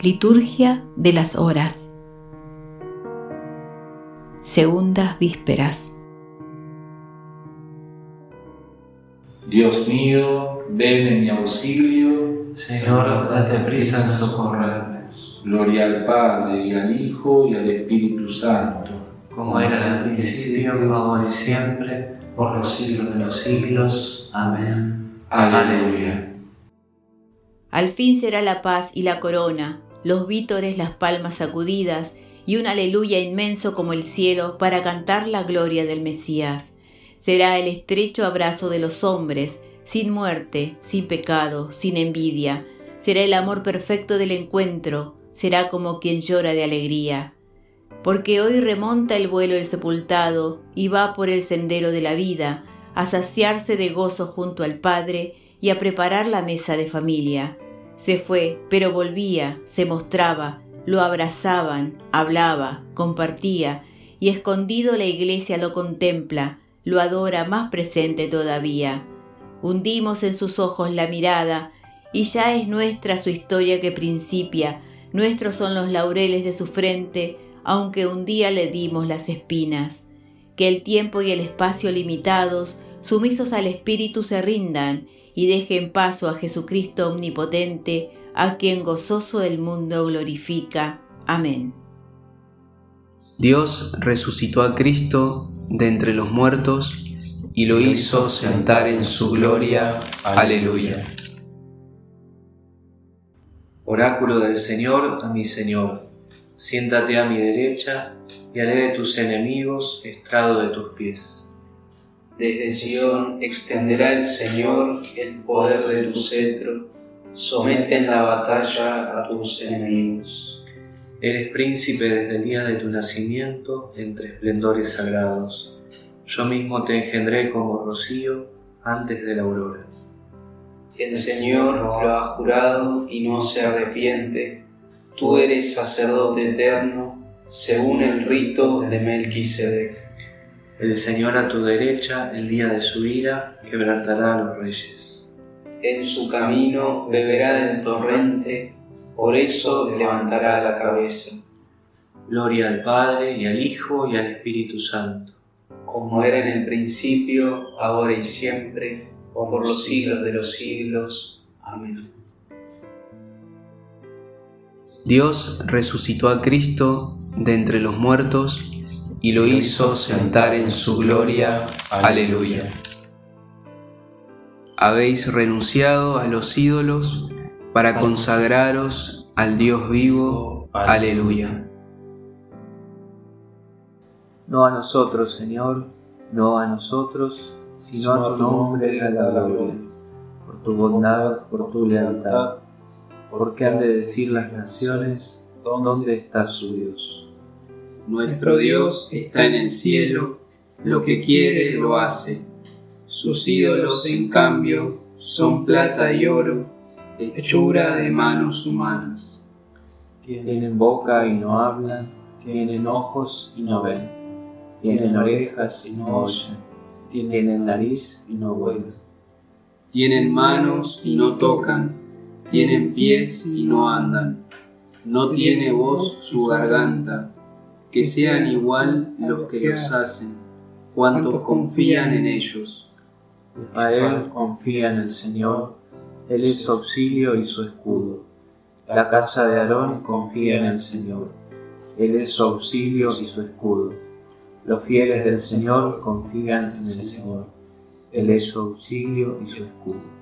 Liturgia de las Horas. Segundas Vísperas. Dios mío, ven en mi auxilio. Señor, date prisa en socorrernos. Gloria al Padre, y al Hijo, y al Espíritu Santo. Como era en el principio, ahora y siempre, por los siglos de los siglos. Amén. Aleluya. Al fin será la paz y la corona los vítores las palmas sacudidas y un aleluya inmenso como el cielo para cantar la gloria del Mesías. Será el estrecho abrazo de los hombres, sin muerte, sin pecado, sin envidia. Será el amor perfecto del encuentro, será como quien llora de alegría. Porque hoy remonta el vuelo el sepultado y va por el sendero de la vida, a saciarse de gozo junto al Padre y a preparar la mesa de familia se fue, pero volvía, se mostraba, lo abrazaban, hablaba, compartía, y escondido la iglesia lo contempla, lo adora más presente todavía. Hundimos en sus ojos la mirada, y ya es nuestra su historia que principia, nuestros son los laureles de su frente, aunque un día le dimos las espinas. Que el tiempo y el espacio limitados, sumisos al espíritu se rindan, y dejen paso a Jesucristo omnipotente, a quien gozoso el mundo glorifica. Amén. Dios resucitó a Cristo de entre los muertos y lo hizo sentar en su gloria. Aleluya. Oráculo del Señor a mi Señor, siéntate a mi derecha y haré de tus enemigos estrado de tus pies. Desde Sion extenderá el Señor el poder de tu cetro, somete en la batalla a tus enemigos. Eres príncipe desde el día de tu nacimiento entre esplendores sagrados. Yo mismo te engendré como rocío antes de la aurora. El Señor lo ha jurado y no se arrepiente. Tú eres sacerdote eterno, según el rito de Melquisedec. El Señor a tu derecha, el día de su ira, quebrantará a los reyes. En su camino beberá del torrente, por eso levantará la cabeza. Gloria al Padre, y al Hijo, y al Espíritu Santo. Como era en el principio, ahora y siempre, por los siglos de los siglos. Amén. Dios resucitó a Cristo de entre los muertos y lo hizo sentar en su gloria. Aleluya. Habéis renunciado a los ídolos para consagraros al Dios vivo. Aleluya. No a nosotros, Señor, no a nosotros, sino a tu nombre la gloria, por tu bondad, por tu lealtad, porque han de decir las naciones, ¿dónde está su Dios? Nuestro Dios está en el cielo, lo que quiere lo hace. Sus ídolos, en cambio, son plata y oro, hechura de manos humanas. Tienen boca y no hablan, tienen ojos y no ven, tienen orejas y no oyen, tienen nariz y no huelen. Tienen manos y no tocan, tienen pies y no andan, no tiene voz su garganta que sean igual los que los hacen, cuantos confían en ellos. Israel confía en el Señor, Él es su auxilio y su escudo. La casa de Aarón confía en el Señor, Él es su auxilio y su escudo. Los fieles del Señor confían en el Señor, Él es su auxilio y su escudo.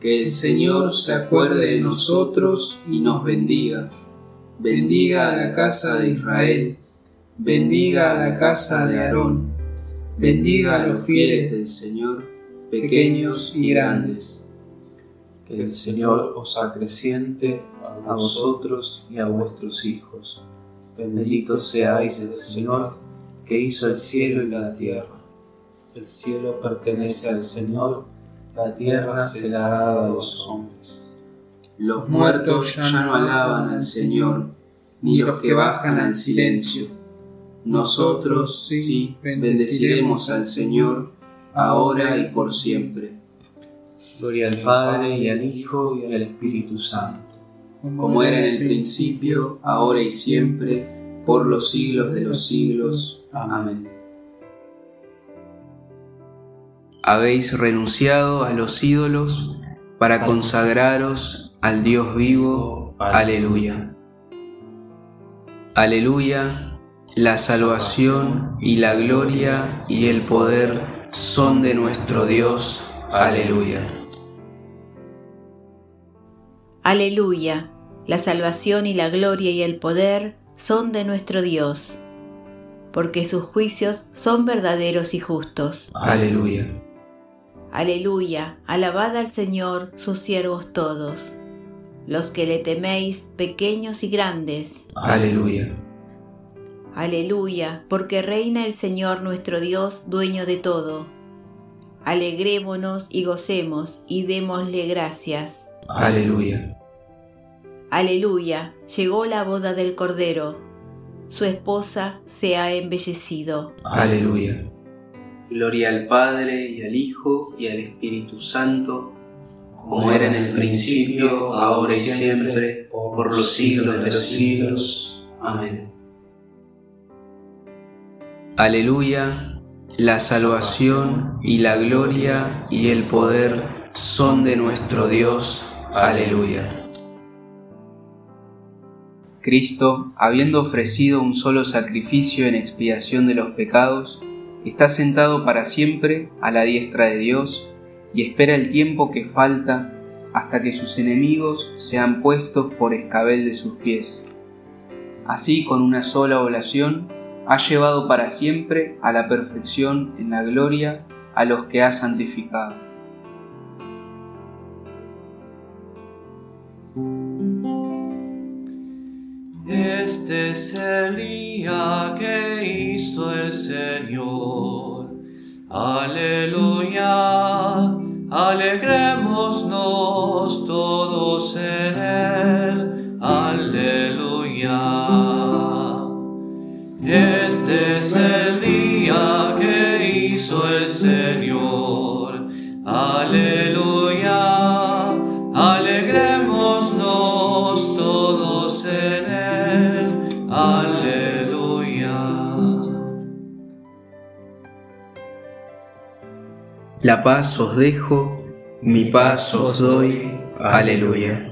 Que el Señor se acuerde de nosotros y nos bendiga bendiga a la casa de Israel, bendiga a la casa de Aarón, bendiga a los fieles del Señor, pequeños y grandes. Que el Señor os acreciente a vosotros y a vuestros hijos. Benditos seáis del Señor, que hizo el cielo y la tierra. El cielo pertenece al Señor, la tierra se la ha dado a los hombres. Los muertos ya no alaban al Señor, ni los que bajan al silencio. Nosotros sí bendeciremos al Señor, ahora y por siempre. Gloria al Padre y al Hijo y al Espíritu Santo, como era en el principio, ahora y siempre, por los siglos de los siglos. Amén. Habéis renunciado a los ídolos para consagraros al Dios vivo. Aleluya. Aleluya, la salvación y la gloria y el poder son de nuestro Dios. Aleluya. Aleluya, la salvación y la gloria y el poder son de nuestro Dios, porque sus juicios son verdaderos y justos. Aleluya. Aleluya, alabad al Señor sus siervos todos, los que le teméis pequeños y grandes. Aleluya. Aleluya, porque reina el Señor nuestro Dios, dueño de todo. Alegrémonos y gocemos y démosle gracias. Aleluya. Aleluya, llegó la boda del Cordero, su esposa se ha embellecido. Aleluya. Gloria al Padre y al Hijo y al Espíritu Santo, como era en el principio, ahora y siempre, por los siglos de los siglos. Amén. Aleluya, la salvación y la gloria y el poder son de nuestro Dios. Aleluya. Cristo, habiendo ofrecido un solo sacrificio en expiación de los pecados, está sentado para siempre a la diestra de Dios y espera el tiempo que falta hasta que sus enemigos sean puestos por escabel de sus pies. Así, con una sola oblación, ha llevado para siempre a la perfección en la gloria a los que ha santificado. Este es el día que hizo el Señor. Aleluya, alegrémonos todos en él. Aleluya. Es el día que hizo el Señor. Aleluya, alegrémonos todos en él. Aleluya. La paz os dejo, mi paz os doy. Aleluya.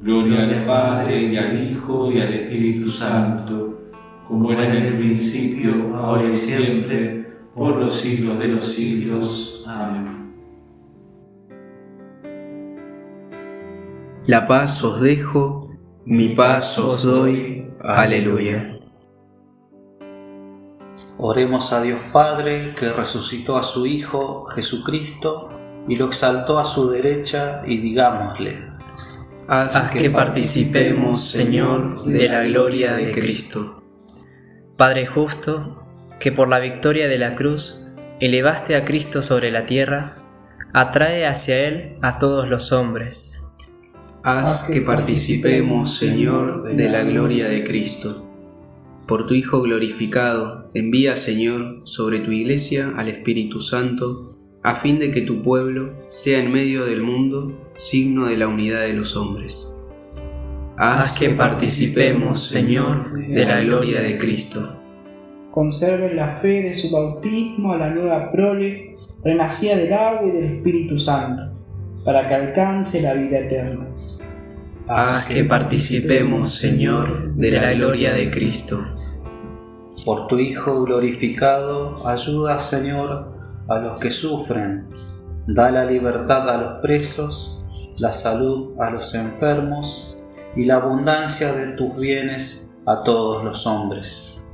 Gloria al Padre y al Hijo y al Espíritu Santo, como era en el principio, ahora y siempre, por los siglos de los siglos. Amén. La paz os dejo, mi paz os doy. Aleluya. Oremos a Dios Padre, que resucitó a su Hijo Jesucristo y lo exaltó a su derecha, y digámosle, Haz que participemos, Señor, de la gloria de Cristo. Padre justo, que por la victoria de la cruz elevaste a Cristo sobre la tierra, atrae hacia Él a todos los hombres. Haz que participemos, Señor, de la gloria de Cristo. Por tu Hijo glorificado, envía, Señor, sobre tu iglesia al Espíritu Santo, a fin de que tu pueblo sea en medio del mundo signo de la unidad de los hombres. Haz que participemos, Señor, de la gloria de Cristo. Conserve la fe de su bautismo a la nueva prole, renacida del agua y del Espíritu Santo, para que alcance la vida eterna. Haz que participemos, Señor, de la gloria de Cristo. Por tu Hijo glorificado, ayuda, Señor, a los que sufren. Da la libertad a los presos, la salud a los enfermos y la abundancia de tus bienes a todos los hombres.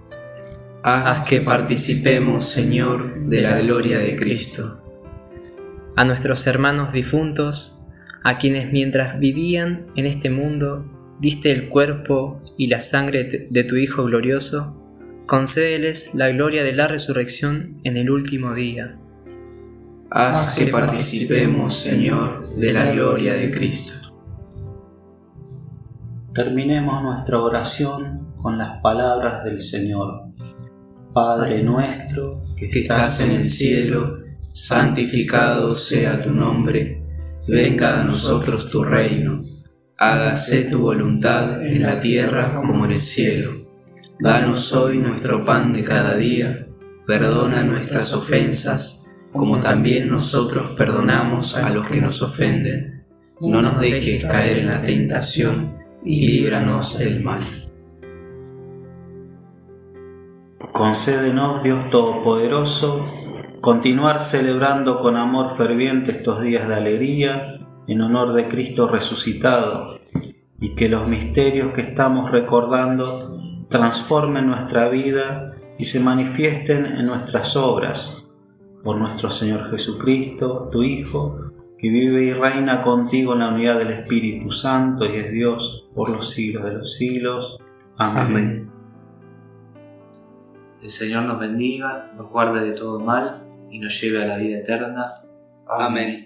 Haz que participemos, Señor, de la gloria de Cristo. A nuestros hermanos difuntos, a quienes mientras vivían en este mundo diste el cuerpo y la sangre de tu Hijo glorioso, concédeles la gloria de la resurrección en el último día. Haz que participemos, Señor, de la gloria de Cristo. Terminemos nuestra oración con las palabras del Señor. Padre nuestro, que estás en el cielo, santificado sea tu nombre venga a nosotros tu reino, hágase tu voluntad en la tierra como en el cielo. Danos hoy nuestro pan de cada día, perdona nuestras ofensas, como también nosotros perdonamos a los que nos ofenden. No nos dejes caer en la tentación y líbranos del mal. Concédenos, Dios Todopoderoso, continuar celebrando con amor ferviente estos días de alegría en honor de Cristo resucitado y que los misterios que estamos recordando transformen nuestra vida y se manifiesten en nuestras obras. Por nuestro Señor Jesucristo, tu Hijo, que vive y reina contigo en la unidad del Espíritu Santo y es Dios por los siglos de los siglos. Amén. El Señor nos bendiga, nos guarde de todo mal y nos lleve a la vida eterna. Amén.